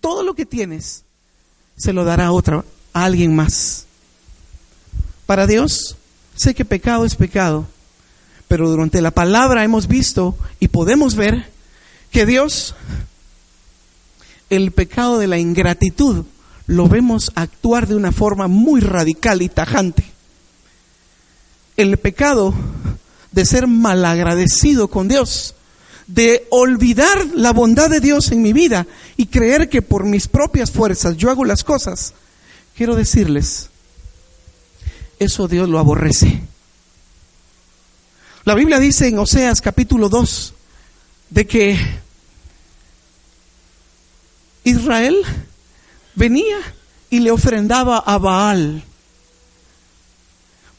Todo lo que tienes se lo dará a otra, a alguien más. Para Dios, sé que pecado es pecado, pero durante la palabra hemos visto y podemos ver que Dios, el pecado de la ingratitud, lo vemos actuar de una forma muy radical y tajante. El pecado de ser malagradecido con Dios, de olvidar la bondad de Dios en mi vida y creer que por mis propias fuerzas yo hago las cosas, quiero decirles, eso Dios lo aborrece. La Biblia dice en Oseas capítulo 2 de que Israel venía y le ofrendaba a Baal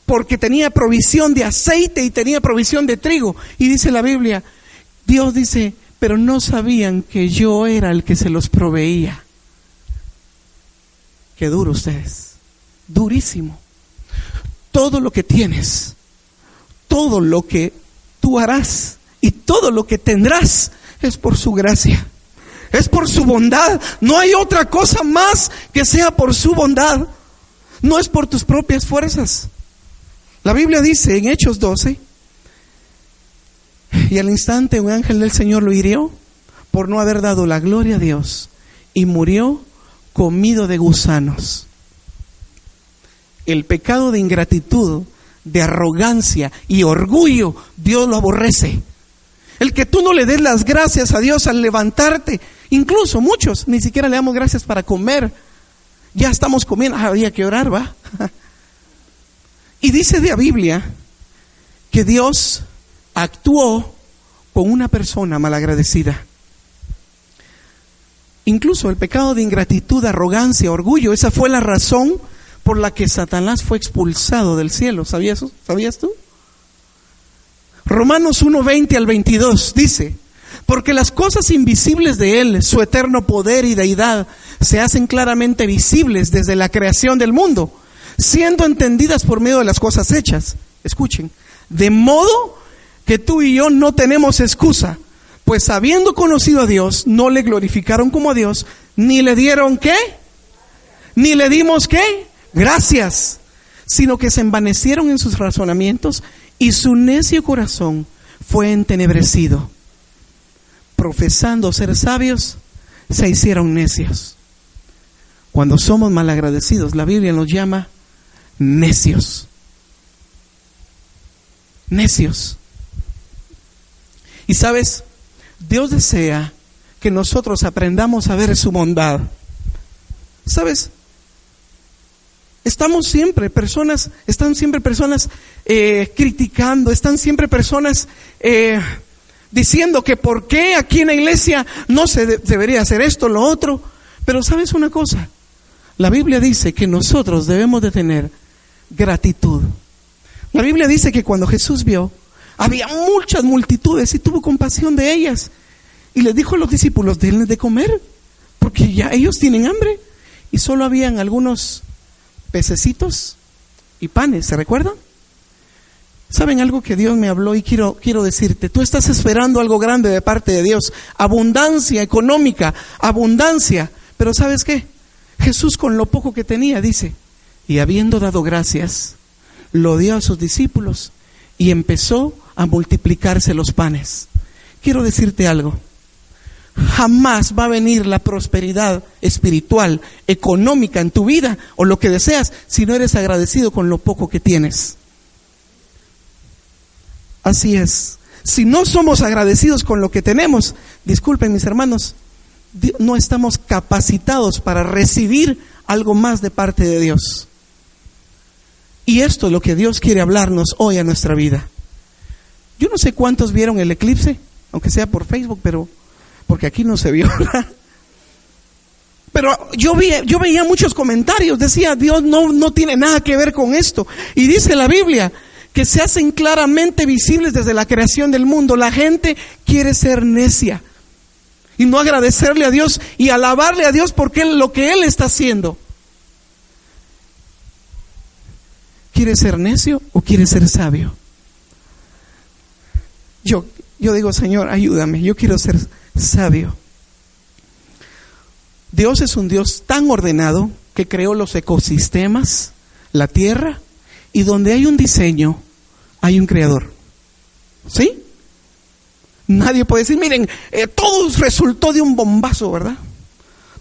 porque tenía provisión de aceite y tenía provisión de trigo. Y dice la Biblia, Dios dice, pero no sabían que yo era el que se los proveía. Qué duro ustedes, durísimo. Todo lo que tienes, todo lo que tú harás y todo lo que tendrás es por su gracia. Es por su bondad. No hay otra cosa más que sea por su bondad. No es por tus propias fuerzas. La Biblia dice en Hechos 12, y al instante un ángel del Señor lo hirió por no haber dado la gloria a Dios y murió comido de gusanos. El pecado de ingratitud, de arrogancia y orgullo, Dios lo aborrece. El que tú no le des las gracias a Dios al levantarte, incluso muchos ni siquiera le damos gracias para comer. Ya estamos comiendo, ah, había que orar, va. y dice de la Biblia que Dios actuó con una persona malagradecida. Incluso el pecado de ingratitud, arrogancia, orgullo, esa fue la razón por la que Satanás fue expulsado del cielo. ¿Sabías, ¿sabías tú? Romanos 1:20 al 22 dice, porque las cosas invisibles de Él, su eterno poder y deidad, se hacen claramente visibles desde la creación del mundo, siendo entendidas por medio de las cosas hechas. Escuchen, de modo que tú y yo no tenemos excusa, pues habiendo conocido a Dios, no le glorificaron como a Dios, ni le dieron qué, ni le dimos qué, gracias, sino que se envanecieron en sus razonamientos y su necio corazón fue entenebrecido. Profesando ser sabios, se hicieron necios. Cuando somos malagradecidos, la Biblia nos llama necios. Necios. Y sabes, Dios desea que nosotros aprendamos a ver su bondad. ¿Sabes? Estamos siempre personas, están siempre personas eh, criticando, están siempre personas eh, diciendo que por qué aquí en la iglesia no se debería hacer esto, lo otro. Pero sabes una cosa, la Biblia dice que nosotros debemos de tener gratitud. La Biblia dice que cuando Jesús vio había muchas multitudes y tuvo compasión de ellas. Y les dijo a los discípulos, denles de comer, porque ya ellos tienen hambre. Y solo habían algunos pececitos y panes, ¿se recuerdan? ¿Saben algo que Dios me habló y quiero, quiero decirte? Tú estás esperando algo grande de parte de Dios, abundancia económica, abundancia. Pero ¿sabes qué? Jesús con lo poco que tenía dice, y habiendo dado gracias, lo dio a sus discípulos y empezó a multiplicarse los panes. Quiero decirte algo. Jamás va a venir la prosperidad espiritual, económica en tu vida o lo que deseas si no eres agradecido con lo poco que tienes. Así es. Si no somos agradecidos con lo que tenemos, disculpen mis hermanos, no estamos capacitados para recibir algo más de parte de Dios. Y esto es lo que Dios quiere hablarnos hoy a nuestra vida. Yo no sé cuántos vieron el eclipse, aunque sea por Facebook, pero porque aquí no se vio. Pero yo, vi, yo veía muchos comentarios, decía, Dios no, no tiene nada que ver con esto. Y dice la Biblia que se hacen claramente visibles desde la creación del mundo. La gente quiere ser necia y no agradecerle a Dios y alabarle a Dios porque lo que Él está haciendo. ¿Quiere ser necio o quiere ser sabio? Yo, yo digo, Señor, ayúdame, yo quiero ser sabio. Dios es un Dios tan ordenado que creó los ecosistemas, la tierra, y donde hay un diseño, hay un creador. ¿Sí? Nadie puede decir, miren, eh, todo resultó de un bombazo, ¿verdad?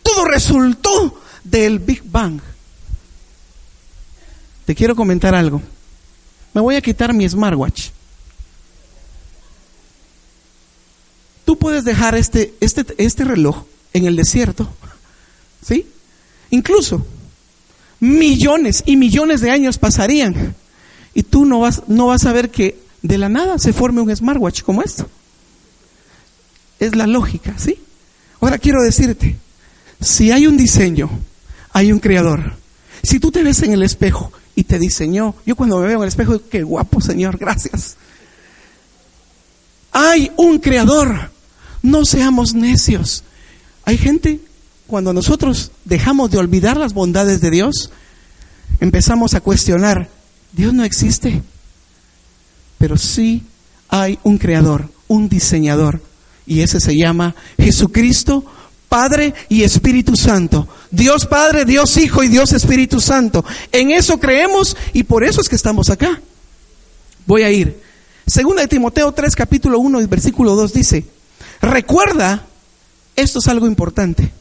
Todo resultó del Big Bang. Te quiero comentar algo. Me voy a quitar mi smartwatch. Tú puedes dejar este, este, este reloj en el desierto, ¿sí? Incluso millones y millones de años pasarían y tú no vas, no vas a ver que de la nada se forme un smartwatch como esto. Es la lógica, ¿sí? Ahora quiero decirte, si hay un diseño, hay un creador. Si tú te ves en el espejo y te diseñó, yo cuando me veo en el espejo, qué guapo Señor, gracias. Hay un creador, no seamos necios. Hay gente, cuando nosotros dejamos de olvidar las bondades de Dios, empezamos a cuestionar, Dios no existe, pero sí hay un creador, un diseñador, y ese se llama Jesucristo, Padre y Espíritu Santo. Dios Padre, Dios Hijo y Dios Espíritu Santo. En eso creemos y por eso es que estamos acá. Voy a ir. Segunda de Timoteo 3, capítulo 1 y versículo 2 dice, recuerda, esto es algo importante.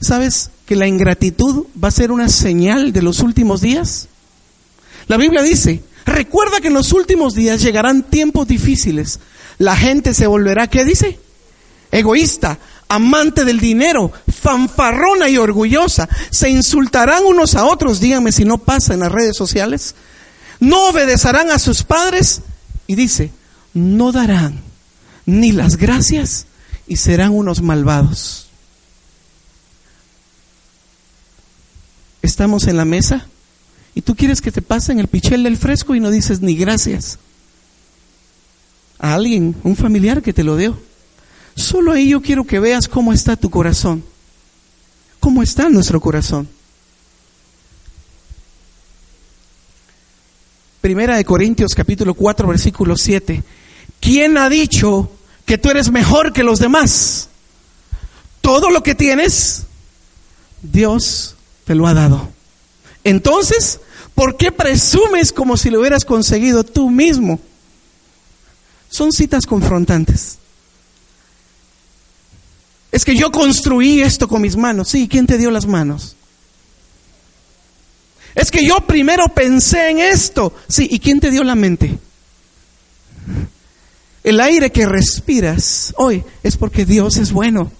¿Sabes que la ingratitud va a ser una señal de los últimos días? La Biblia dice, recuerda que en los últimos días llegarán tiempos difíciles. La gente se volverá, ¿qué dice? Egoísta, amante del dinero, fanfarrona y orgullosa. Se insultarán unos a otros, díganme si no pasa en las redes sociales. No obedecerán a sus padres. Y dice, no darán ni las gracias y serán unos malvados. Estamos en la mesa y tú quieres que te pasen el pichel del fresco y no dices ni gracias a alguien, un familiar que te lo dio. Solo ahí yo quiero que veas cómo está tu corazón, cómo está nuestro corazón. Primera de Corintios capítulo 4 versículo 7. ¿Quién ha dicho que tú eres mejor que los demás? Todo lo que tienes, Dios te lo ha dado. Entonces, ¿por qué presumes como si lo hubieras conseguido tú mismo? Son citas confrontantes. Es que yo construí esto con mis manos. Sí, ¿quién te dio las manos? Es que yo primero pensé en esto. Sí, ¿y quién te dio la mente? El aire que respiras hoy es porque Dios es bueno.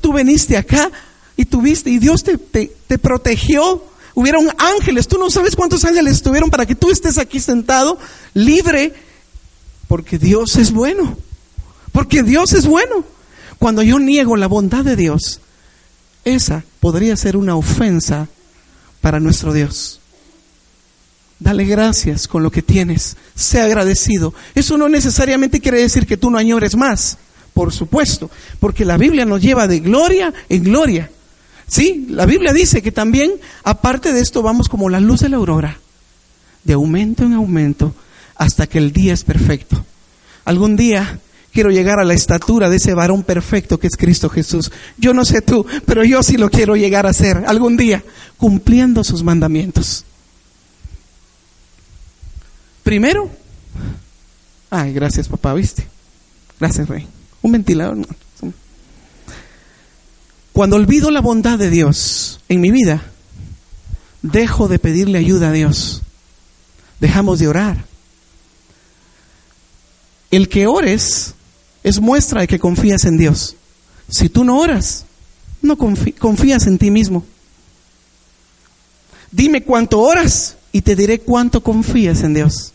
Tú veniste acá y tuviste, y Dios te, te protegió Hubieron ángeles, tú no sabes cuántos ángeles estuvieron para que tú estés aquí sentado, libre, porque Dios es bueno. Porque Dios es bueno. Cuando yo niego la bondad de Dios, esa podría ser una ofensa para nuestro Dios. Dale gracias con lo que tienes. Sea agradecido. Eso no necesariamente quiere decir que tú no añores más. Por supuesto. Porque la Biblia nos lleva de gloria en gloria. Sí, la Biblia dice que también, aparte de esto, vamos como la luz de la aurora, de aumento en aumento, hasta que el día es perfecto. Algún día quiero llegar a la estatura de ese varón perfecto que es Cristo Jesús. Yo no sé tú, pero yo sí lo quiero llegar a ser algún día, cumpliendo sus mandamientos. Primero, ay, gracias papá, ¿viste? Gracias, Rey. Un ventilador. Cuando olvido la bondad de Dios en mi vida, dejo de pedirle ayuda a Dios. Dejamos de orar. El que ores es muestra de que confías en Dios. Si tú no oras, no confías en ti mismo. Dime cuánto oras y te diré cuánto confías en Dios.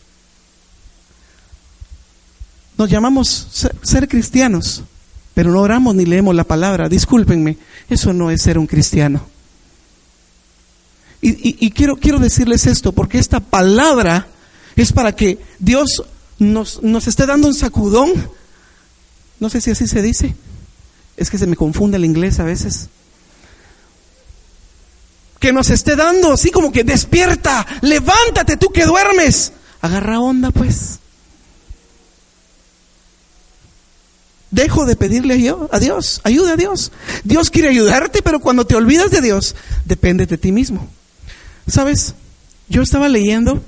Nos llamamos ser, cristianos, pero no oramos ni leemos la palabra. Discúlpenme, eso no es ser un cristiano. Y, quiero, quiero decirles esto, porque esta palabra es para que Dios nos, nos esté dando un sacudón. No sé si así se dice. Es que se me confunde el inglés a veces. Que nos esté dando así como que despierta, levántate tú que duermes. Agarra onda pues. Dejo de pedirle a Dios, ayuda a Dios. Dios quiere ayudarte, pero cuando te olvidas de Dios, depende de ti mismo. ¿Sabes? Yo estaba leyendo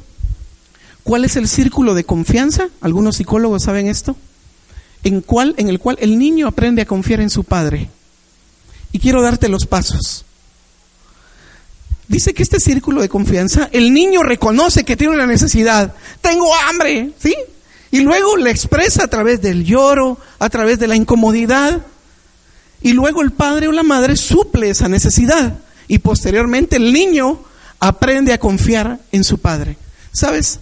cuál es el círculo de confianza, algunos psicólogos saben esto, en, cuál, en el cual el niño aprende a confiar en su padre. Y quiero darte los pasos. Dice que este círculo de confianza, el niño reconoce que tiene una necesidad. Tengo hambre, ¿sí? Y luego le expresa a través del lloro, a través de la incomodidad. Y luego el padre o la madre suple esa necesidad. Y posteriormente el niño aprende a confiar en su padre. ¿Sabes?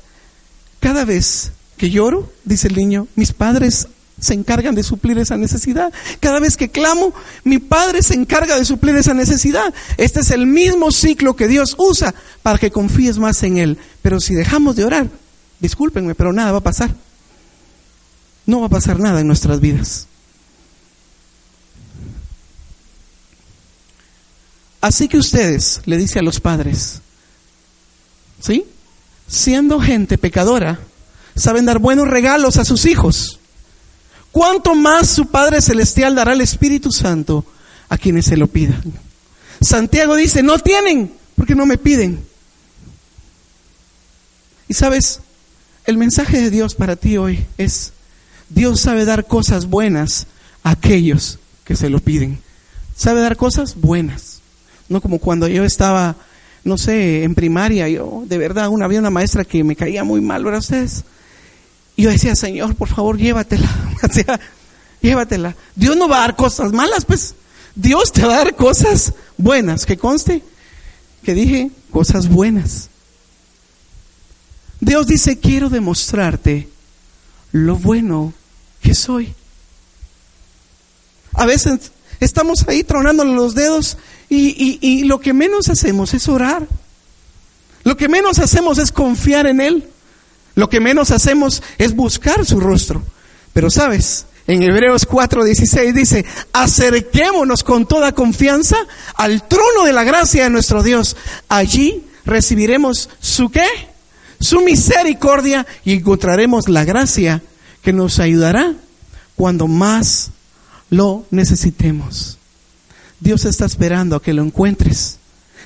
Cada vez que lloro, dice el niño, mis padres se encargan de suplir esa necesidad. Cada vez que clamo, mi Padre se encarga de suplir esa necesidad. Este es el mismo ciclo que Dios usa para que confíes más en Él. Pero si dejamos de orar, discúlpenme, pero nada va a pasar. No va a pasar nada en nuestras vidas. Así que ustedes, le dice a los padres, ¿sí? Siendo gente pecadora, saben dar buenos regalos a sus hijos. ¿Cuánto más su Padre Celestial dará el Espíritu Santo a quienes se lo pidan? Santiago dice, no tienen porque no me piden. Y sabes, el mensaje de Dios para ti hoy es, Dios sabe dar cosas buenas a aquellos que se lo piden. Sabe dar cosas buenas. No como cuando yo estaba no sé, en primaria, yo, de verdad, una, había una maestra que me caía muy mal, ¿verdad ustedes? Y yo decía, Señor, por favor, llévatela, llévatela. Dios no va a dar cosas malas, pues. Dios te va a dar cosas buenas, que conste, que dije cosas buenas. Dios dice, quiero demostrarte lo bueno que soy. A veces estamos ahí tronándole los dedos y, lo que menos hacemos es orar. Lo que menos hacemos es confiar en Él. Lo que menos hacemos es buscar su rostro. Pero sabes, en Hebreos 4:16 dice, acerquémonos con toda confianza al trono de la gracia de nuestro Dios. Allí recibiremos su qué? Su misericordia y encontraremos la gracia que nos ayudará cuando más lo necesitemos. Dios está esperando a que lo encuentres.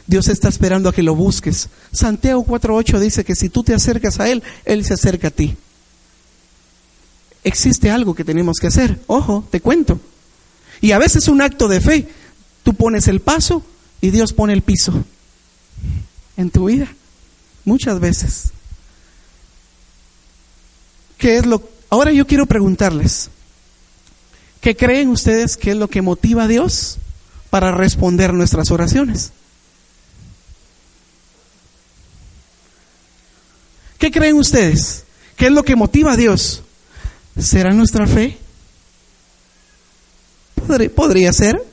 Dios está esperando a que lo busques. Santiago 4.8 dice que si tú te acercas a Él, Él se acerca a ti. Existe algo que tenemos que hacer. Ojo, te cuento. Y a veces un acto de fe. Tú pones el paso y Dios pone el piso en tu vida. Muchas veces. ¿Qué es lo? Ahora yo quiero preguntarles. ¿Qué creen ustedes que es lo que motiva a Dios para responder nuestras oraciones. ¿Qué creen ustedes? ¿Qué es lo que motiva a Dios? ¿Será nuestra fe? Podría, ser.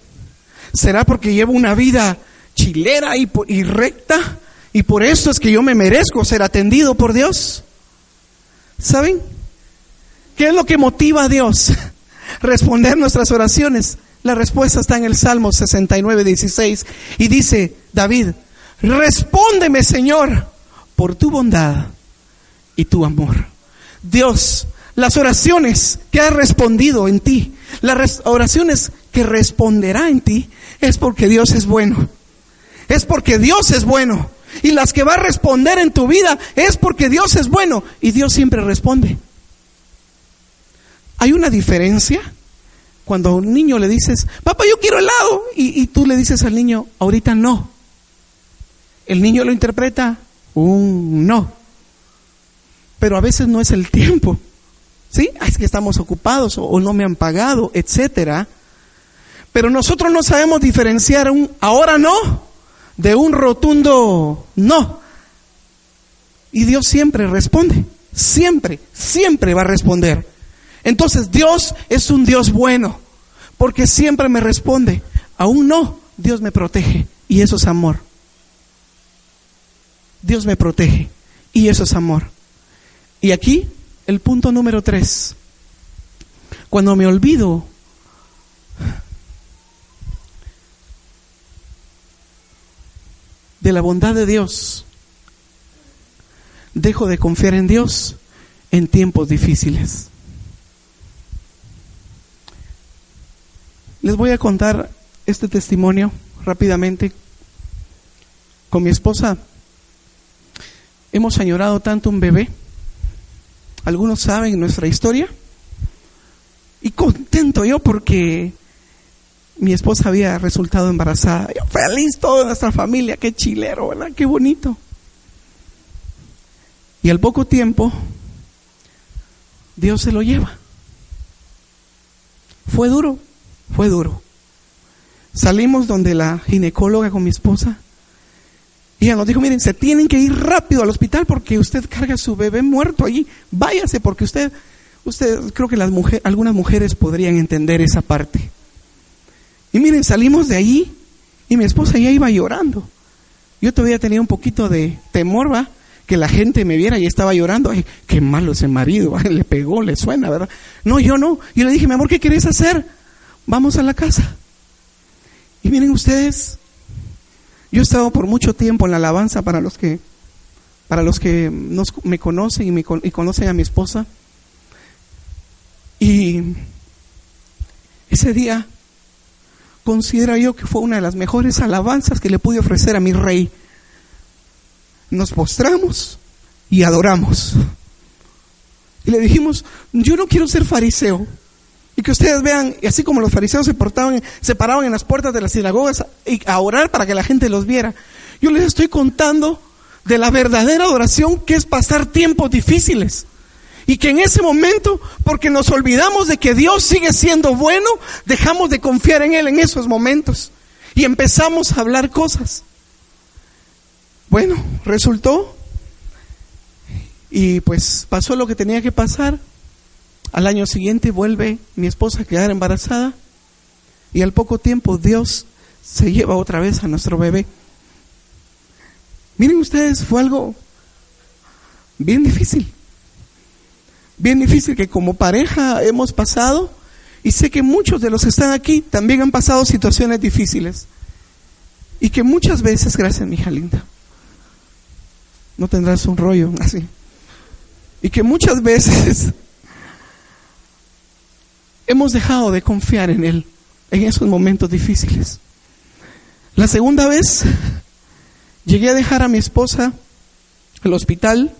¿Será porque llevo una vida chilera y, y recta? Y por eso es que yo me merezco ser atendido por Dios. ¿Saben? ¿Qué es lo que motiva a Dios? Responder nuestras oraciones. La respuesta está en el Salmo 69, 16 y dice David, respóndeme Señor por tu bondad y tu amor. Dios, las oraciones que ha respondido en ti, las oraciones que responderá en ti, es porque Dios es bueno. Es porque Dios es bueno. Y las que va a responder en tu vida es porque Dios es bueno. Y Dios siempre responde. Hay una diferencia cuando a un niño le dices, papá, yo quiero helado, y, tú le dices al niño, ahorita no. El niño lo interpreta un no. Pero a veces no es el tiempo. ¿Sí? Ah, es que estamos ocupados o, no me han pagado, etcétera. Pero nosotros no sabemos diferenciar un ahora no de un rotundo no. Y Dios siempre responde. Siempre, siempre va a responder. Entonces Dios es un Dios bueno. porque siempre me responde. Aún no, Dios me protege y eso es amor. Dios me protege y eso es amor. Y aquí el punto número tres. Cuando me olvido de la bondad de Dios, dejo de confiar en Dios en tiempos difíciles. Les voy a contar este testimonio rápidamente. Con mi esposa hemos añorado tanto un bebé. Algunos saben nuestra historia. Y contento yo porque mi esposa había resultado embarazada. Yo feliz toda nuestra familia, qué chilero, ¿verdad? Qué bonito. Y al poco tiempo, Dios se lo lleva. Fue duro, fue duro. Salimos donde la ginecóloga con mi esposa y ella nos dijo, miren, se tienen que ir rápido al hospital porque usted carga su bebé muerto allí. Váyase porque usted, usted, creo que las mujeres, algunas mujeres podrían entender esa parte. Y miren, salimos de allí y mi esposa ya iba llorando. Yo todavía tenía un poquito de temor, ¿va? Que la gente me viera y estaba llorando. Ay, qué malo ese marido, le pegó, le suena, ¿verdad? No, yo no. Yo le dije, mi amor, ¿qué quieres hacer? Vamos a la casa. Y miren ustedes, yo he estado por mucho tiempo en la alabanza para los que, para los que me conocen y, me, y conocen a mi esposa. Y ese día considero yo que fue una de las mejores alabanzas que le pude ofrecer a mi rey. Nos postramos y adoramos. Y le dijimos, yo no quiero ser fariseo, y que ustedes vean, y así como los fariseos se portaban, se paraban en las puertas de las sinagogas a orar para que la gente los viera. Yo les estoy contando de la verdadera adoración que es pasar tiempos difíciles. Y que en ese momento, porque nos olvidamos de que Dios sigue siendo bueno, dejamos de confiar en Él en esos momentos. Y empezamos a hablar cosas. Bueno, resultó. Y pues pasó lo que tenía que pasar. Al año siguiente vuelve mi esposa a quedar embarazada y al poco tiempo Dios se lleva otra vez a nuestro bebé. Miren ustedes, fue algo bien difícil. Bien difícil que como pareja hemos pasado y sé que muchos de los que están aquí también han pasado situaciones difíciles. Y que muchas veces, gracias mi hija linda, no tendrás un rollo así. Y que muchas veces hemos dejado de confiar en Él en esos momentos difíciles. La segunda vez llegué a dejar a mi esposa al hospital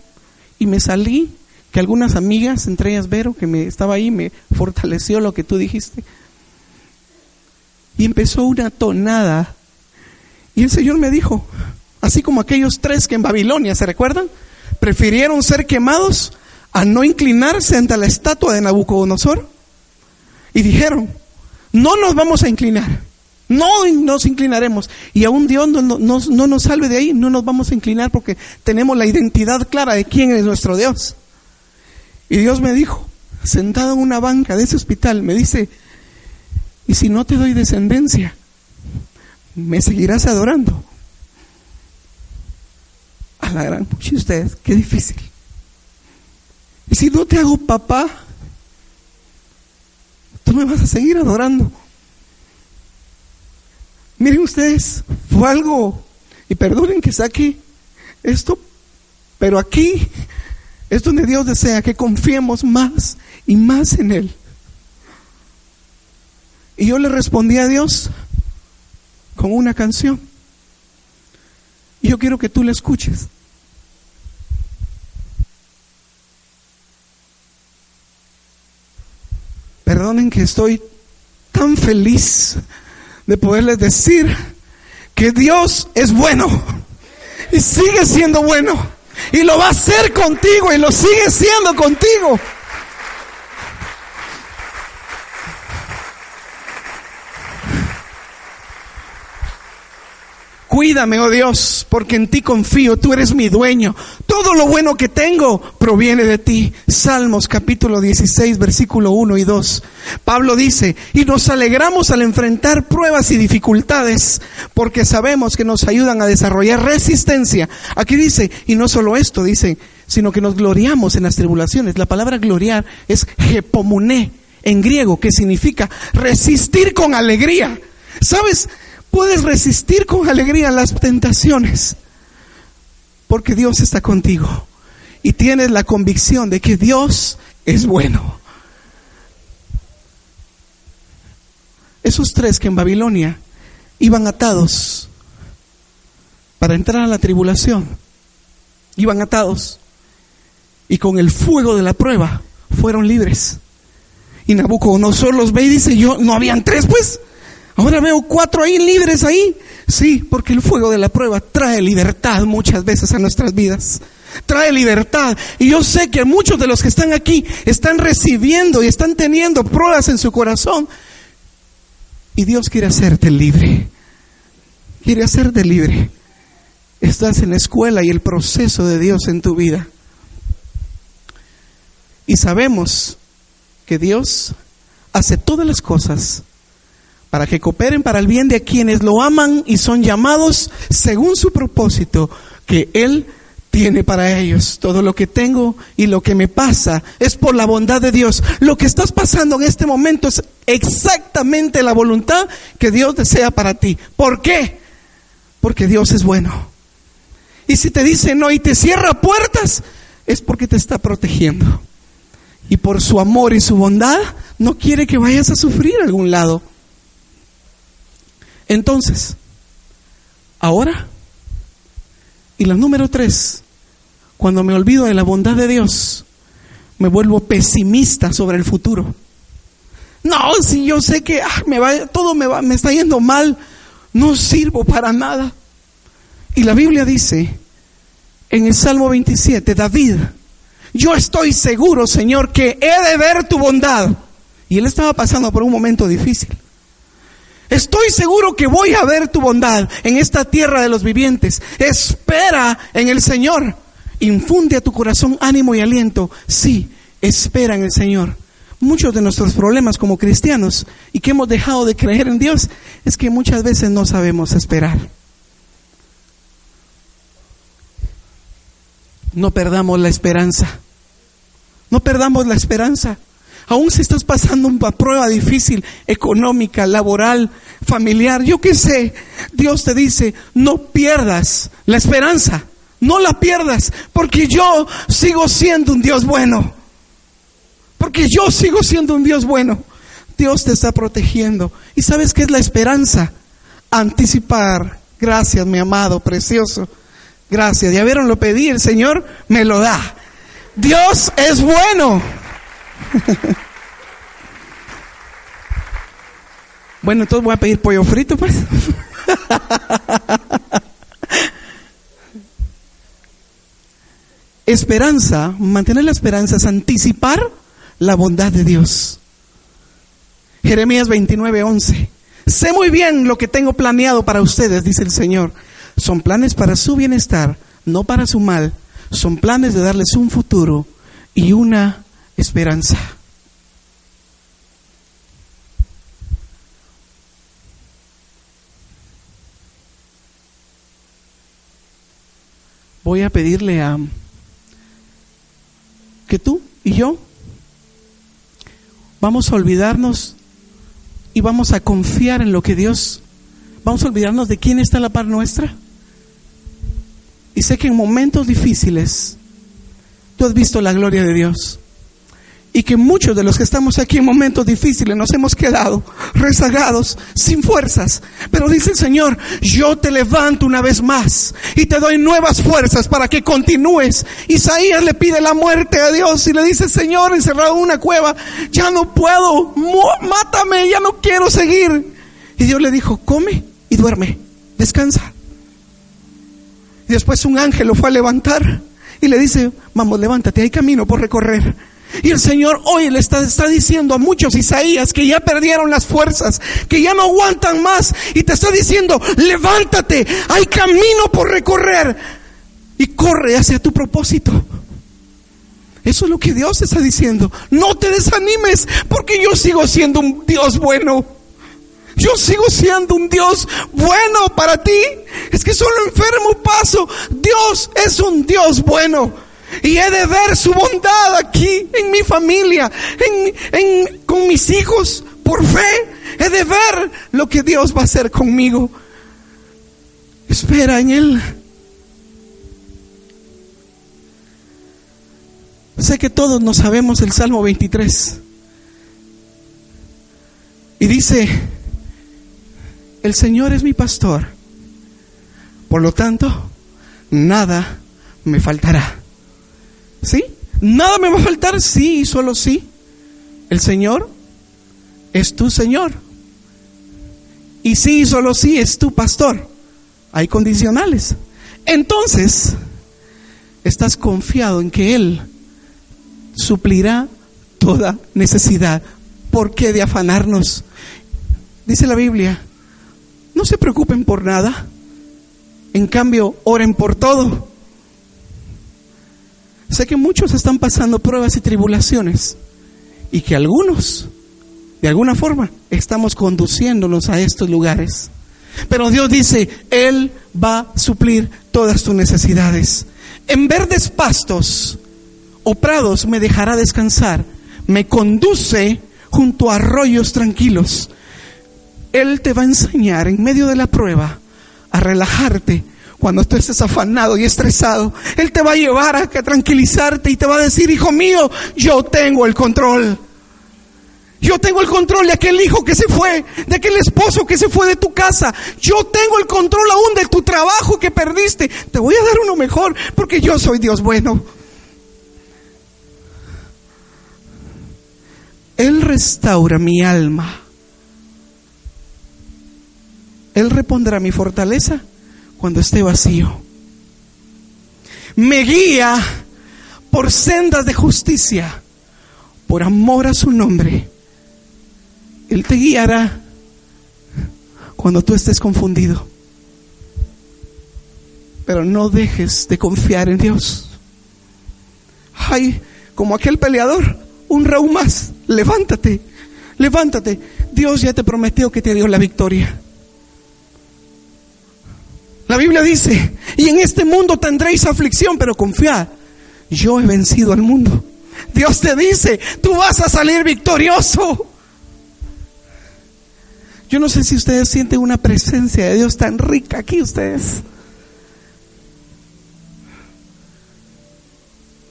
y me salí, que algunas amigas, entre ellas Vero, que me estaba ahí, me fortaleció lo que tú dijiste. Y empezó una tonada. Y el Señor me dijo, así como aquellos tres que en Babilonia, ¿se recuerdan? Prefirieron ser quemados a no inclinarse ante la estatua de Nabucodonosor. Y dijeron, no nos vamos a inclinar, no nos inclinaremos. Y aún Dios no, no, nos salve de ahí, no nos vamos a inclinar porque tenemos la identidad clara de quién es nuestro Dios. Y Dios me dijo, sentado en una banca de ese hospital, me dice, y si no te doy descendencia, me seguirás adorando. A la gran, y ustedes, qué difícil. Y si no te hago papá, tú me vas a seguir adorando. Miren ustedes, fue algo, y perdonen que saque esto, pero aquí es donde Dios desea que confiemos más y más en Él. Y yo le respondí a Dios con una canción. Y yo quiero que tú la escuches. Perdonen que estoy tan feliz de poderles decir que Dios es bueno y sigue siendo bueno y lo va a hacer contigo y lo sigue siendo contigo. Cuídame, oh Dios, porque en ti confío, tú eres mi dueño. Todo lo bueno que tengo proviene de ti. Salmos capítulo 16, versículo 1 y 2. Pablo dice, y nos alegramos al enfrentar pruebas y dificultades, porque sabemos que nos ayudan a desarrollar resistencia. Aquí dice, y no solo esto, dice, sino que nos gloriamos en las tribulaciones. La palabra gloriar es jepomuné en griego, que significa resistir con alegría. ¿Sabes? Puedes resistir con alegría las tentaciones porque Dios está contigo y tienes la convicción de que Dios es bueno. Esos tres que en Babilonia iban atados para entrar a la tribulación, iban atados y con el fuego de la prueba fueron libres. Y Nabucodonosor los ve y dice, yo, no habían tres pues. Ahora veo cuatro ahí libres ahí. Sí, porque el fuego de la prueba trae libertad muchas veces a nuestras vidas. Trae libertad. Y yo sé que muchos de los que están aquí están recibiendo y están teniendo pruebas en su corazón. Y Dios quiere hacerte libre. Quiere hacerte libre. Estás en la escuela y el proceso de Dios en tu vida. Y sabemos que Dios hace todas las cosas para que cooperen para el bien de quienes lo aman y son llamados según su propósito que Él tiene para ellos. Todo lo que tengo y lo que me pasa es por la bondad de Dios. Lo que estás pasando en este momento es exactamente la voluntad que Dios desea para ti. ¿Por qué? Porque Dios es bueno. Y si te dice no y te cierra puertas, es porque te está protegiendo. Y por su amor y su bondad, no quiere que vayas a sufrir a algún lado. Entonces, ahora, y la número tres, cuando me olvido de la bondad de Dios, me vuelvo pesimista sobre el futuro. No, si yo sé que ah, me va, todo me, va, me está yendo mal, no sirvo para nada. Y la Biblia dice en el Salmo 27, David, yo estoy seguro, Señor, que he de ver tu bondad. Y él estaba pasando por un momento difícil. Estoy seguro que voy a ver tu bondad en esta tierra de los vivientes. Espera en el Señor. Infunde a tu corazón ánimo y aliento. Sí, espera en el Señor. Muchos de nuestros problemas como cristianos y que hemos dejado de creer en Dios es que muchas veces no sabemos esperar. No perdamos la esperanza. No perdamos la esperanza. Aún si estás pasando una prueba difícil, económica, laboral, familiar, yo qué sé, Dios te dice, no pierdas la esperanza, no la pierdas, porque yo sigo siendo un Dios bueno. Porque yo sigo siendo un Dios bueno. Dios te está protegiendo. ¿Y sabes qué es la esperanza? Anticipar. Gracias, mi amado, precioso. Gracias. Ya vieron, lo pedí, el Señor me lo da. Dios es bueno. bueno, entonces voy a pedir pollo frito, pues. esperanza, mantener la esperanza es anticipar la bondad de Dios. Jeremías 29, 11. Sé muy bien lo que tengo planeado para ustedes, dice el Señor. Son planes para su bienestar, no para su mal. Son planes de darles un futuro y una esperanza. Voy a pedirle a que tú y yo vamos a olvidarnos y vamos a confiar en lo que Dios, vamos a olvidarnos de quién está a la par nuestra. Y sé que en momentos difíciles tú has visto la gloria de Dios. Y que muchos de los que estamos aquí en momentos difíciles nos hemos quedado rezagados, sin fuerzas. Pero dice el Señor, yo te levanto una vez más y te doy nuevas fuerzas para que continúes. Isaías le pide la muerte a Dios y le dice, Señor, encerrado en una cueva, ya no puedo, mátame, ya no quiero seguir. Y Dios le dijo, come y duerme, descansa. Y después un ángel lo fue a levantar y le dice, vamos, levántate, hay camino por recorrer. Y el Señor hoy le está, diciendo a muchos Isaías que ya perdieron las fuerzas, que ya no aguantan más. Y te está diciendo, levántate, hay camino por recorrer. Y corre hacia tu propósito. Eso es lo que Dios está diciendo. No te desanimes porque yo sigo siendo un Dios bueno. Yo sigo siendo un Dios bueno para ti. Es que solo enfermo paso. Dios es un Dios bueno. Y he de ver su bondad aquí, en mi familia, en, con mis hijos, por fe. He de ver lo que Dios va a hacer conmigo. Espera en Él. Sé que todos nos sabemos el Salmo 23. Y dice, el Señor es mi pastor. Por lo tanto, nada me faltará. ¿Sí? Nada me va a faltar, sí y solo sí. El Señor es tu Señor. Y sí y solo sí es tu pastor. Hay condicionales. Entonces, estás confiado en que Él suplirá toda necesidad. ¿Por qué de afanarnos? Dice la Biblia, no se preocupen por nada. En cambio, oren por todo. Sé que muchos están pasando pruebas y tribulaciones y que algunos, de alguna forma, estamos conduciéndonos a estos lugares. Pero Dios dice, Él va a suplir todas tus necesidades. En verdes pastos o prados me dejará descansar. Me conduce junto a arroyos tranquilos. Él te va a enseñar en medio de la prueba a relajarte cuando estés afanado y estresado. Él te va a llevar a tranquilizarte y te va a decir, hijo mío, yo tengo el control. Yo tengo el control de aquel hijo que se fue, de aquel esposo que se fue de tu casa. Yo tengo el control aún de tu trabajo que perdiste. Te voy a dar uno mejor porque yo soy Dios bueno. Él restaura mi alma. Él repondrá mi fortaleza cuando esté vacío. Me guía por sendas de justicia, por amor a su nombre. Él te guiará cuando tú estés confundido. Pero no dejes de confiar en Dios. Ay, como aquel peleador, un raúl más, levántate, levántate. Dios ya te prometió que te dio la victoria. La Biblia dice, y en este mundo tendréis aflicción, pero confiad, yo he vencido al mundo. Dios te dice, tú vas a salir victorioso. Yo no sé si ustedes sienten una presencia de Dios tan rica aquí ustedes.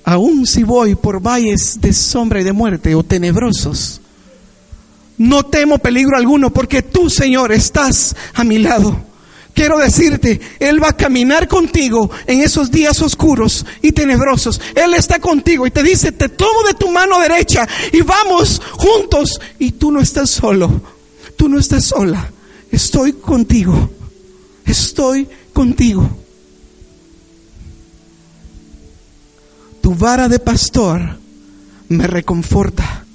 Aún si voy por valles de sombra y de muerte o tenebrosos, no temo peligro alguno porque tú, Señor, estás a mi lado. Quiero decirte, Él va a caminar contigo en esos días oscuros y tenebrosos. Él está contigo y te dice, te tomo de tu mano derecha y vamos juntos. Y tú no estás solo, tú no estás sola. Estoy contigo, estoy contigo. Tu vara de pastor me reconforta.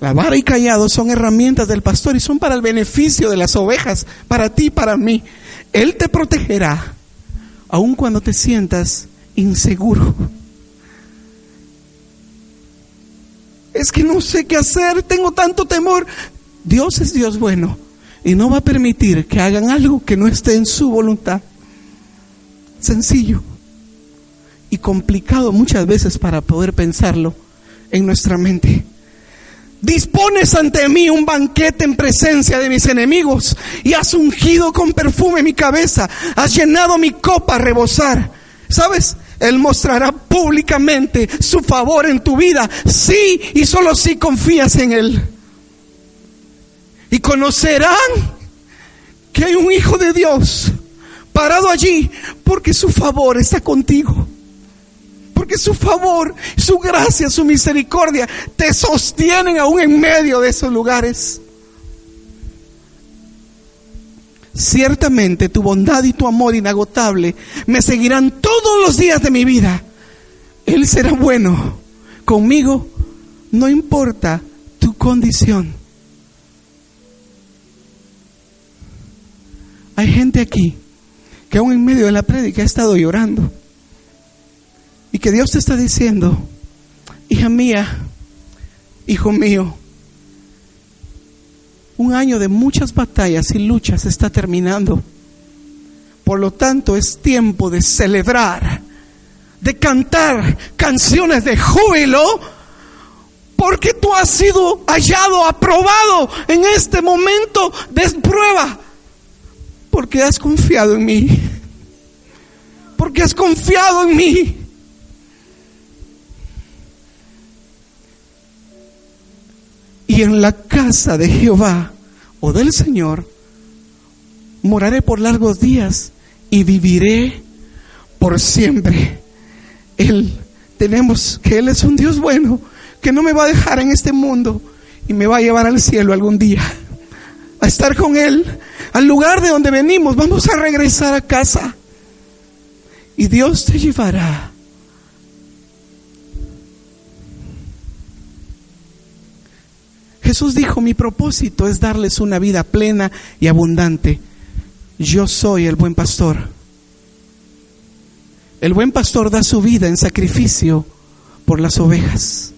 La vara y callado son herramientas del pastor y son para el beneficio de las ovejas, para ti para mí. Él te protegerá aun cuando te sientas inseguro. Es que no sé qué hacer, tengo tanto temor. Dios es Dios bueno y no va a permitir que hagan algo que no esté en su voluntad. Sencillo y complicado muchas veces para poder pensarlo en nuestra mente. Dispones ante mí un banquete en presencia de mis enemigos y has ungido con perfume mi cabeza, has llenado mi copa a rebosar. ¿Sabes? Él mostrará públicamente su favor en tu vida, sí y solo si confías en Él. Y conocerán que hay un Hijo de Dios parado allí porque su favor está contigo porque su favor, su gracia, su misericordia te sostienen aún en medio de esos lugares. Ciertamente tu bondad y tu amor inagotable me seguirán todos los días de mi vida. Él será bueno conmigo no importa tu condición. Hay gente aquí que aún en medio de la prédica ha estado llorando y que Dios te está diciendo, hija mía, hijo mío, un año de muchas batallas y luchas está terminando. Por lo tanto, es tiempo de celebrar, de cantar canciones de júbilo, porque tú has sido hallado, aprobado en este momento de prueba, porque has confiado en mí, porque has confiado en mí. Y en la casa de Jehová o del Señor moraré por largos días y viviré por siempre. Él, tenemos que Él es un Dios bueno, que no me va a dejar en este mundo y me va a llevar al cielo algún día, a estar con Él, al lugar de donde venimos, vamos a regresar a casa. Y Dios te llevará. Jesús dijo, mi propósito es darles una vida plena y abundante yo soy el buen pastor. El buen pastor da su vida en sacrificio por las ovejas.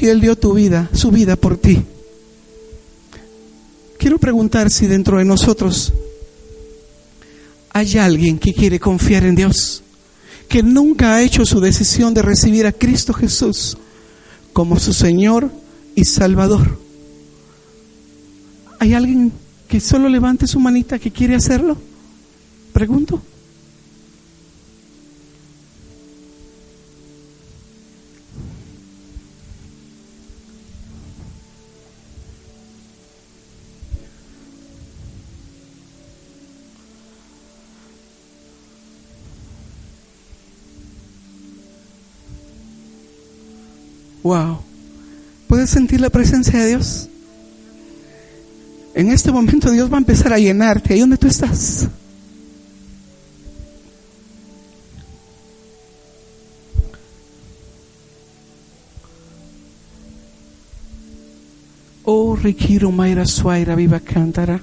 Y Él dio tu vida, su vida por ti. Quiero preguntar si dentro de nosotros hay alguien que quiere confiar en Dios, que nunca ha hecho su decisión de recibir a Cristo Jesús como su Señor y Salvador. ¿Hay alguien que solo levante su manita que quiere hacerlo? Pregunto. Wow. ¿Puedes sentir la presencia de Dios? En este momento Dios va a empezar a llenarte ahí donde tú estás. Oh, Riquiro Mayra Suaira Viva Cántara.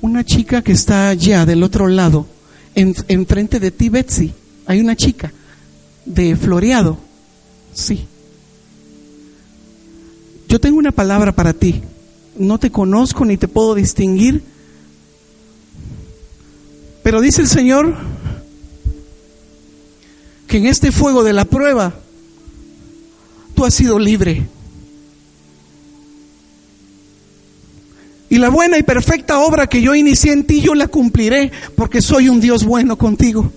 Una chica que está allá del otro lado, enfrente en de ti, Betsy. Hay una chica de floreado. Sí. Yo tengo una palabra para ti. No te conozco ni te puedo distinguir. Pero dice el Señor que en este fuego de la prueba tú has sido libre. Y la buena y perfecta obra que yo inicié en ti, yo la cumpliré, porque soy un Dios bueno contigo.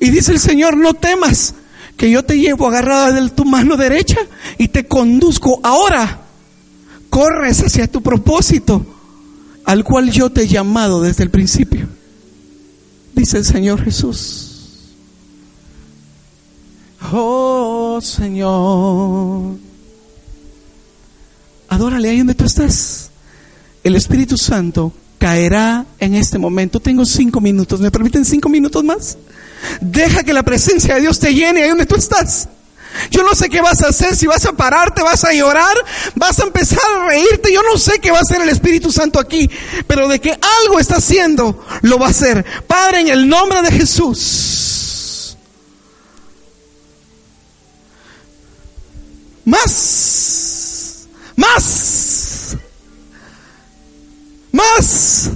Y dice el Señor, no temas, que yo te llevo agarrada de tu mano derecha y te conduzco. Ahora corres hacia tu propósito, al cual yo te he llamado desde el principio. Dice el Señor Jesús. Oh Señor. Adórale ahí donde tú estás. El Espíritu Santo caerá en este momento. Tengo cinco minutos. ¿Me permiten cinco minutos más? Deja que la presencia de Dios te llene ahí donde tú estás. Yo no sé qué vas a hacer, si vas a pararte, vas a llorar, vas a empezar a reírte, yo no sé qué va a hacer el Espíritu Santo aquí, pero de que algo está haciendo, lo va a hacer. Padre, en el nombre de Jesús. Más, más, más.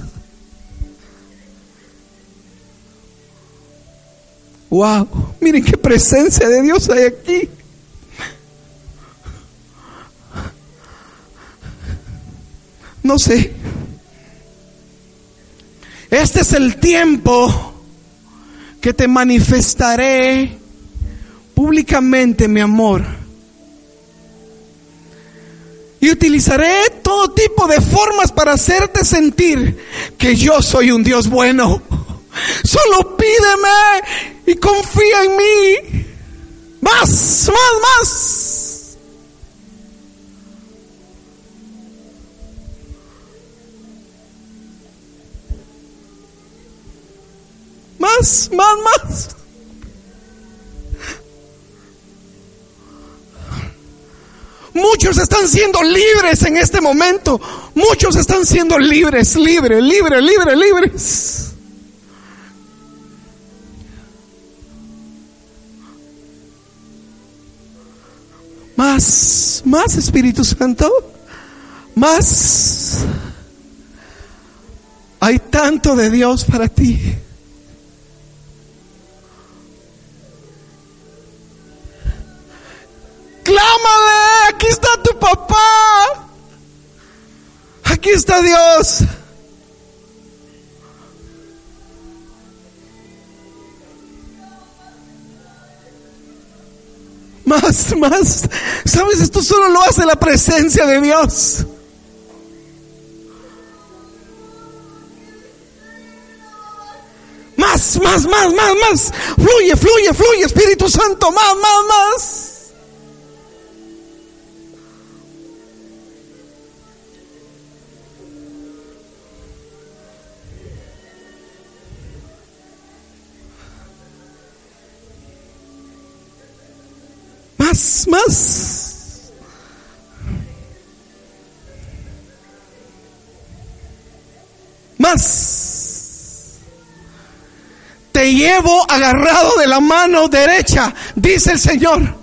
Wow, miren qué presencia de Dios hay aquí. No sé. Este es el tiempo que te manifestaré públicamente mi amor. Y utilizaré todo tipo de formas para hacerte sentir que yo soy un Dios bueno. Solo pídeme y confía en mí. Más, más, más. más, más, más. Muchos están siendo libres en este momento. Muchos están siendo libres, libres, libres, libres, libres. Más, más Espíritu Santo. Más. Hay tanto de Dios para ti. Clámale, aquí está tu papá. Aquí está Dios. Más, más. Sabes, esto solo lo hace la presencia de Dios. Más, más, más, más, más. Fluye, fluye, fluye, Espíritu Santo. Más, más, más. Más. Te llevo agarrado de la mano derecha, dice el Señor.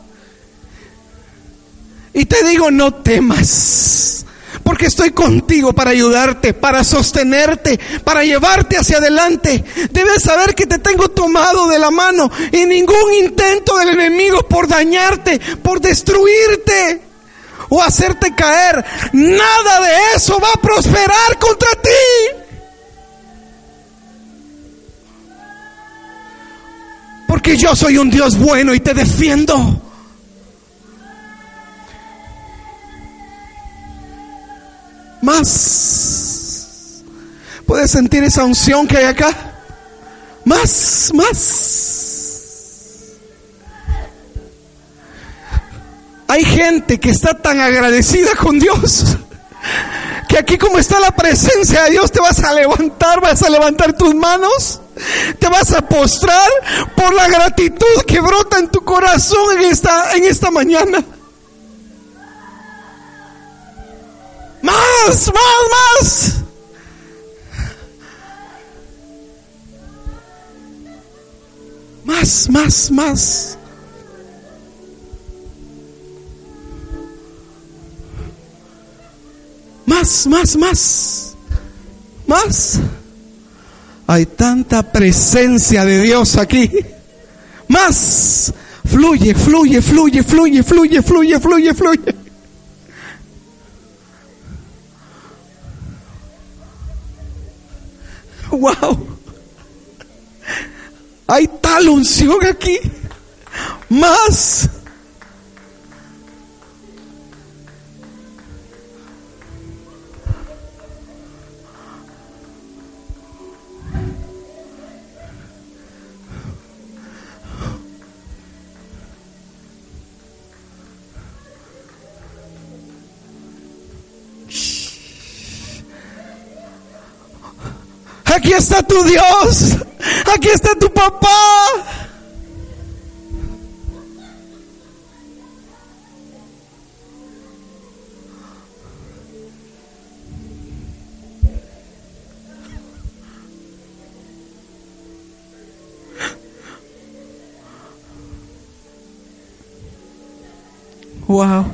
Y te digo, no temas porque estoy contigo para ayudarte, para sostenerte, para llevarte hacia adelante. Debes saber que te tengo tomado de la mano y ningún intento del enemigo por dañarte, por destruirte o hacerte caer, nada de eso va a prosperar contra ti. Porque yo soy un Dios bueno y te defiendo. Más. ¿Puedes sentir esa unción que hay acá? Más, más. Hay gente que está tan agradecida con Dios que aquí como está la presencia de Dios te vas a levantar, vas a levantar tus manos, te vas a postrar por la gratitud que brota en tu corazón en esta, en esta mañana. Más, más, más. Más, más, más. Más, más, más. Más. Hay tanta presencia de Dios aquí. Más. Fluye, fluye, fluye, fluye, fluye, fluye, fluye, fluye. Wow. Hay tal unción aquí. Más. Aquí está tu Dios. Aquí está tu papá. Wow.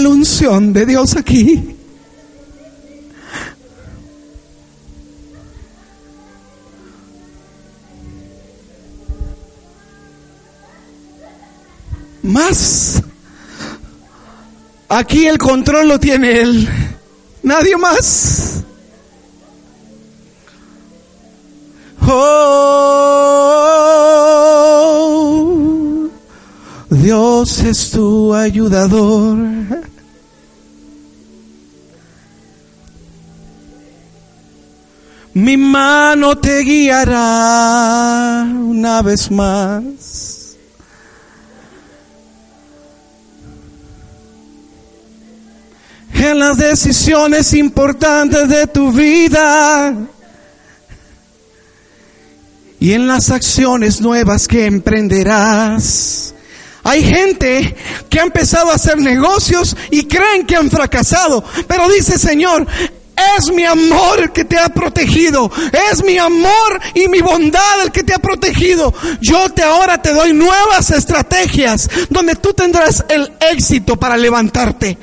Tal unción de Dios aquí. Más. Aquí el control lo tiene Él. Nadie más. Oh. Dios es tu ayudador. Mi mano te guiará una vez más. En las decisiones importantes de tu vida y en las acciones nuevas que emprenderás. Hay gente que ha empezado a hacer negocios y creen que han fracasado, pero dice Señor, es mi amor el que te ha protegido. Es mi amor y mi bondad el que te ha protegido. Yo te ahora te doy nuevas estrategias donde tú tendrás el éxito para levantarte.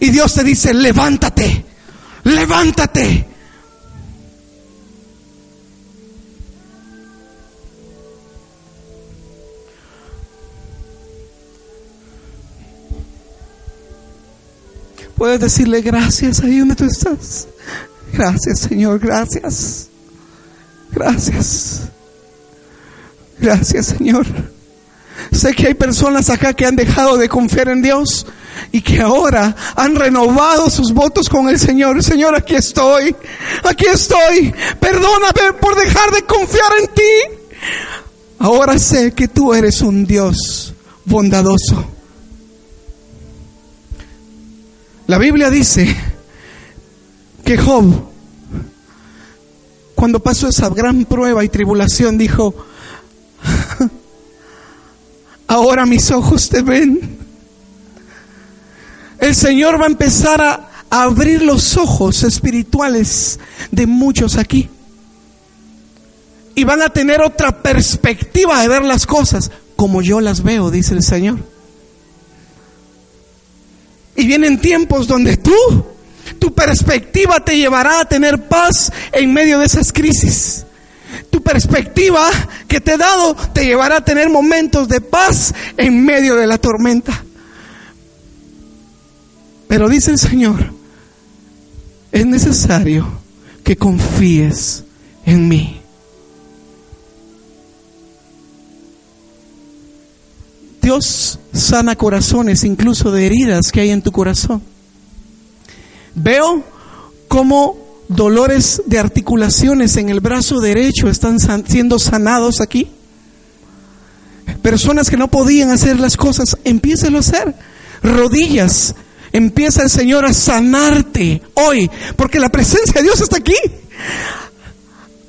Y Dios te dice, levántate, levántate. Puedes decirle gracias ahí donde tú estás. Gracias, Señor, gracias. Gracias. Gracias, Señor. Sé que hay personas acá que han dejado de confiar en Dios y que ahora han renovado sus votos con el Señor. Señor, aquí estoy, aquí estoy. Perdóname por dejar de confiar en ti. Ahora sé que tú eres un Dios bondadoso. La Biblia dice que Job, cuando pasó esa gran prueba y tribulación, dijo, ahora mis ojos te ven. El Señor va a empezar a, abrir los ojos espirituales de muchos aquí. Y van a tener otra perspectiva de ver las cosas como yo las veo, dice el Señor. Y vienen tiempos donde tú, tu perspectiva te llevará a tener paz en medio de esas crisis. Tu perspectiva que te he dado te llevará a tener momentos de paz en medio de la tormenta. Pero dice el Señor, es necesario que confíes en mí. Dios sana corazones, incluso de heridas que hay en tu corazón. Veo cómo dolores de articulaciones en el brazo derecho están siendo sanados aquí. Personas que no podían hacer las cosas, empiezan a hacer. Rodillas, empieza el Señor a sanarte hoy, porque la presencia de Dios está aquí.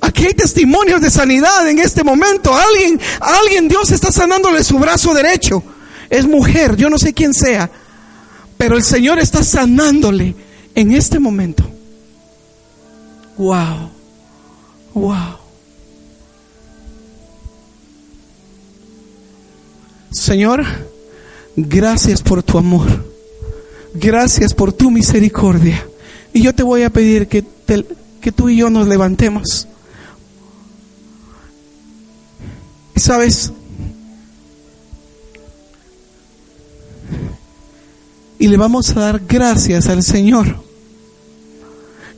Aquí hay testimonios de sanidad en este momento. Alguien, alguien Dios está sanándole su brazo derecho. Es mujer, yo no sé quién sea, pero el Señor está sanándole en este momento. Wow. Wow. Señor, gracias por tu amor. Gracias por tu misericordia. Y yo te voy a pedir que, que tú y yo nos levantemos. Sabes, y le vamos a dar gracias al Señor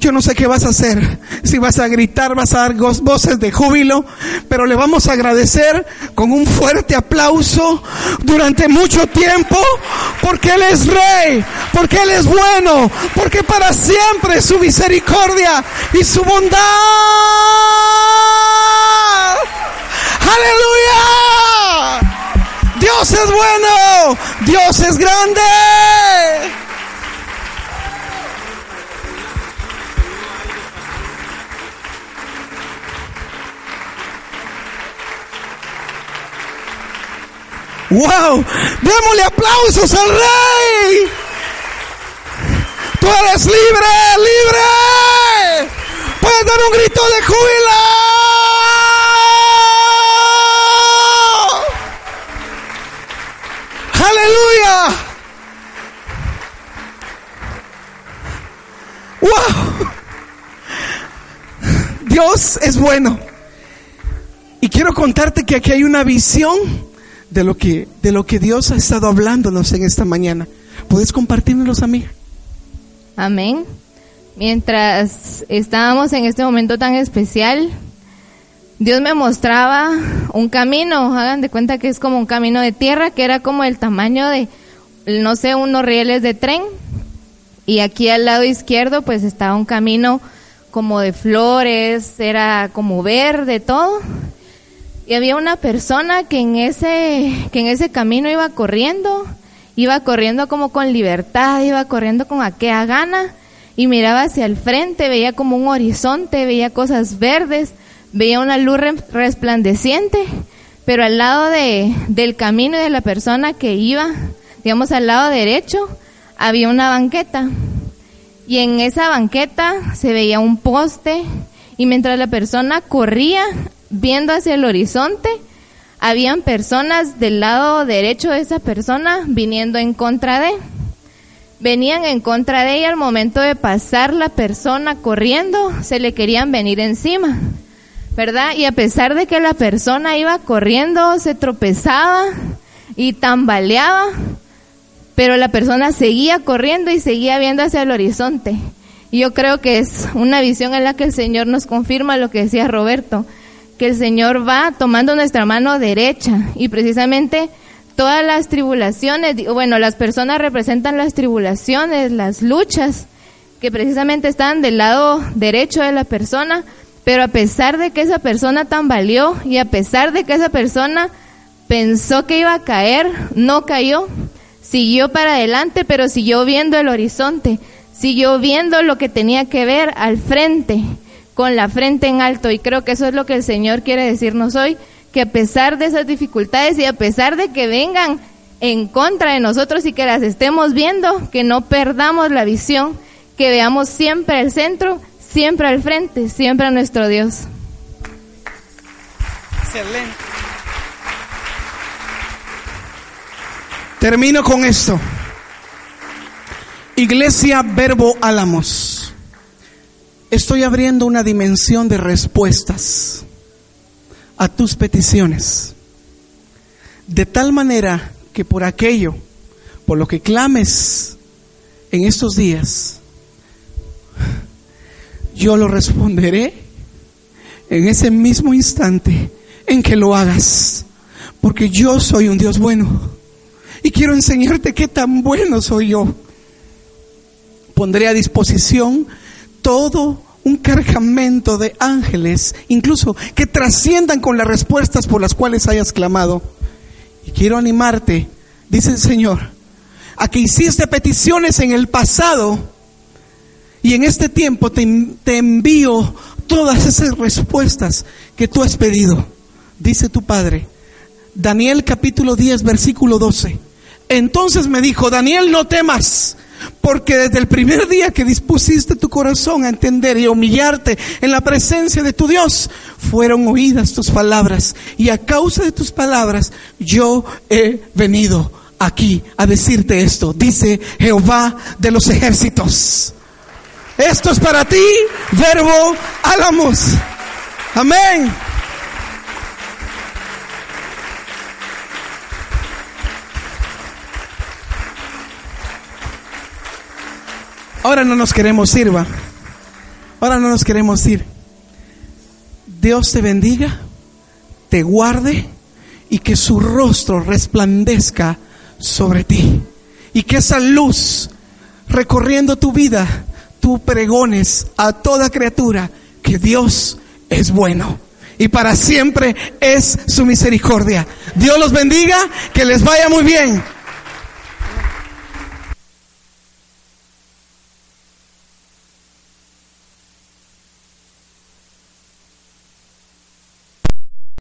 yo no sé qué vas a hacer, si vas a gritar, vas a dar voces de júbilo, pero le vamos a agradecer con un fuerte aplauso durante mucho tiempo, porque Él es rey, porque Él es bueno, porque para siempre su misericordia y su bondad. Aleluya. Dios es bueno, Dios es grande. ¡Wow! Démosle aplausos al rey. Tú eres libre, libre. Puedes dar un grito de júbilo. Wow. Dios es bueno. Y quiero contarte que aquí hay una visión de lo que, de lo que Dios ha estado hablándonos en esta mañana. ¿Puedes compartirnos a mí? Amén. Mientras estábamos en este momento tan especial, Dios me mostraba un camino, hagan de cuenta que es como un camino de tierra, que era como el tamaño de, no sé, unos rieles de tren. Y aquí al lado izquierdo pues estaba un camino como de flores, era como verde, todo. Y había una persona que en ese, que en ese camino iba corriendo Iba corriendo como con libertad, iba corriendo con aquella gana y miraba hacia el frente, veía como un horizonte, veía cosas verdes, veía una luz resplandeciente, pero al lado de, del camino y de la persona que iba, digamos al lado derecho, había una banqueta. Y en esa banqueta se veía un poste y mientras la persona corría viendo hacia el horizonte, habían personas del lado derecho de esa persona viniendo en contra de. Venían en contra de ella al momento de pasar la persona corriendo, se le querían venir encima, ¿verdad? Y a pesar de que la persona iba corriendo, se tropezaba y tambaleaba, pero la persona seguía corriendo y seguía viendo hacia el horizonte. Y yo creo que es una visión en la que el Señor nos confirma lo que decía Roberto que el Señor va tomando nuestra mano derecha y precisamente todas las tribulaciones, bueno, las personas representan las tribulaciones, las luchas que precisamente están del lado derecho de la persona, pero a pesar de que esa persona tambaleó y a pesar de que esa persona pensó que iba a caer, no cayó, siguió para adelante, pero siguió viendo el horizonte, siguió viendo lo que tenía que ver al frente con la frente en alto. Y creo que eso es lo que el Señor quiere decirnos hoy, que a pesar de esas dificultades y a pesar de que vengan en contra de nosotros y que las estemos viendo, que no perdamos la visión, que veamos siempre el centro, siempre al frente, siempre a nuestro Dios. Excelente. Termino con esto. Iglesia Verbo Álamos estoy abriendo una dimensión de respuestas a tus peticiones. De tal manera que por aquello, por lo que clames en estos días, yo lo responderé en ese mismo instante en que lo hagas. Porque yo soy un Dios bueno. Y quiero enseñarte qué tan bueno soy yo. Pondré a disposición todo un cargamento de ángeles, incluso que trasciendan con las respuestas por las cuales hayas clamado. Y quiero animarte, dice el Señor, a que hiciste peticiones en el pasado y en este tiempo te, te envío todas esas respuestas que tú has pedido, dice tu Padre. Daniel capítulo 10, versículo 12. Entonces me dijo, Daniel, no temas porque desde el primer día que dispusiste tu corazón a entender y humillarte en la presencia de tu Dios, fueron oídas tus palabras. Y a causa de tus palabras, yo he venido aquí a decirte esto. Dice Jehová de los ejércitos. Esto es para ti, verbo álamos. Amén. Ahora no nos queremos ir, va. Ahora no nos queremos ir. Dios te bendiga, te guarde y que su rostro resplandezca sobre ti. Y que esa luz recorriendo tu vida, tú pregones a toda criatura que Dios es bueno y para siempre es su misericordia. Dios los bendiga, que les vaya muy bien.